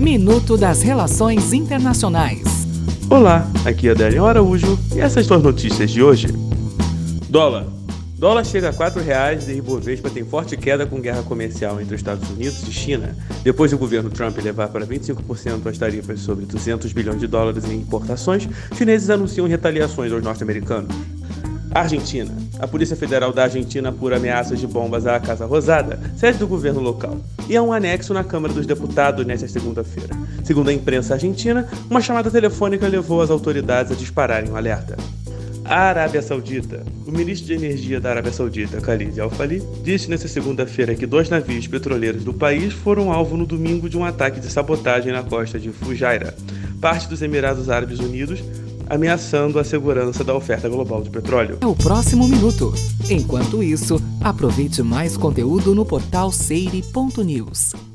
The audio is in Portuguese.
Minuto das Relações Internacionais. Olá, aqui é Adélio Araújo e essas são as notícias de hoje. Dólar. Dólar chega a R$ reais e Ibovespa tem forte queda com guerra comercial entre os Estados Unidos e China. Depois do governo Trump levar para 25% as tarifas sobre 200 bilhões de dólares em importações, chineses anunciam retaliações aos norte-americanos. Argentina. A Polícia Federal da Argentina apura ameaças de bombas à Casa Rosada, sede do governo local, e há um anexo na Câmara dos Deputados nesta segunda-feira. Segundo a imprensa argentina, uma chamada telefônica levou as autoridades a dispararem um alerta. A Arábia Saudita. O ministro de Energia da Arábia Saudita, Khalid Al-Fali, disse nesta segunda-feira que dois navios petroleiros do país foram alvo no domingo de um ataque de sabotagem na costa de Fujairah, parte dos Emirados Árabes Unidos, ameaçando a segurança da oferta global de petróleo. É o próximo minuto. Enquanto isso, aproveite mais conteúdo no portal seire.news.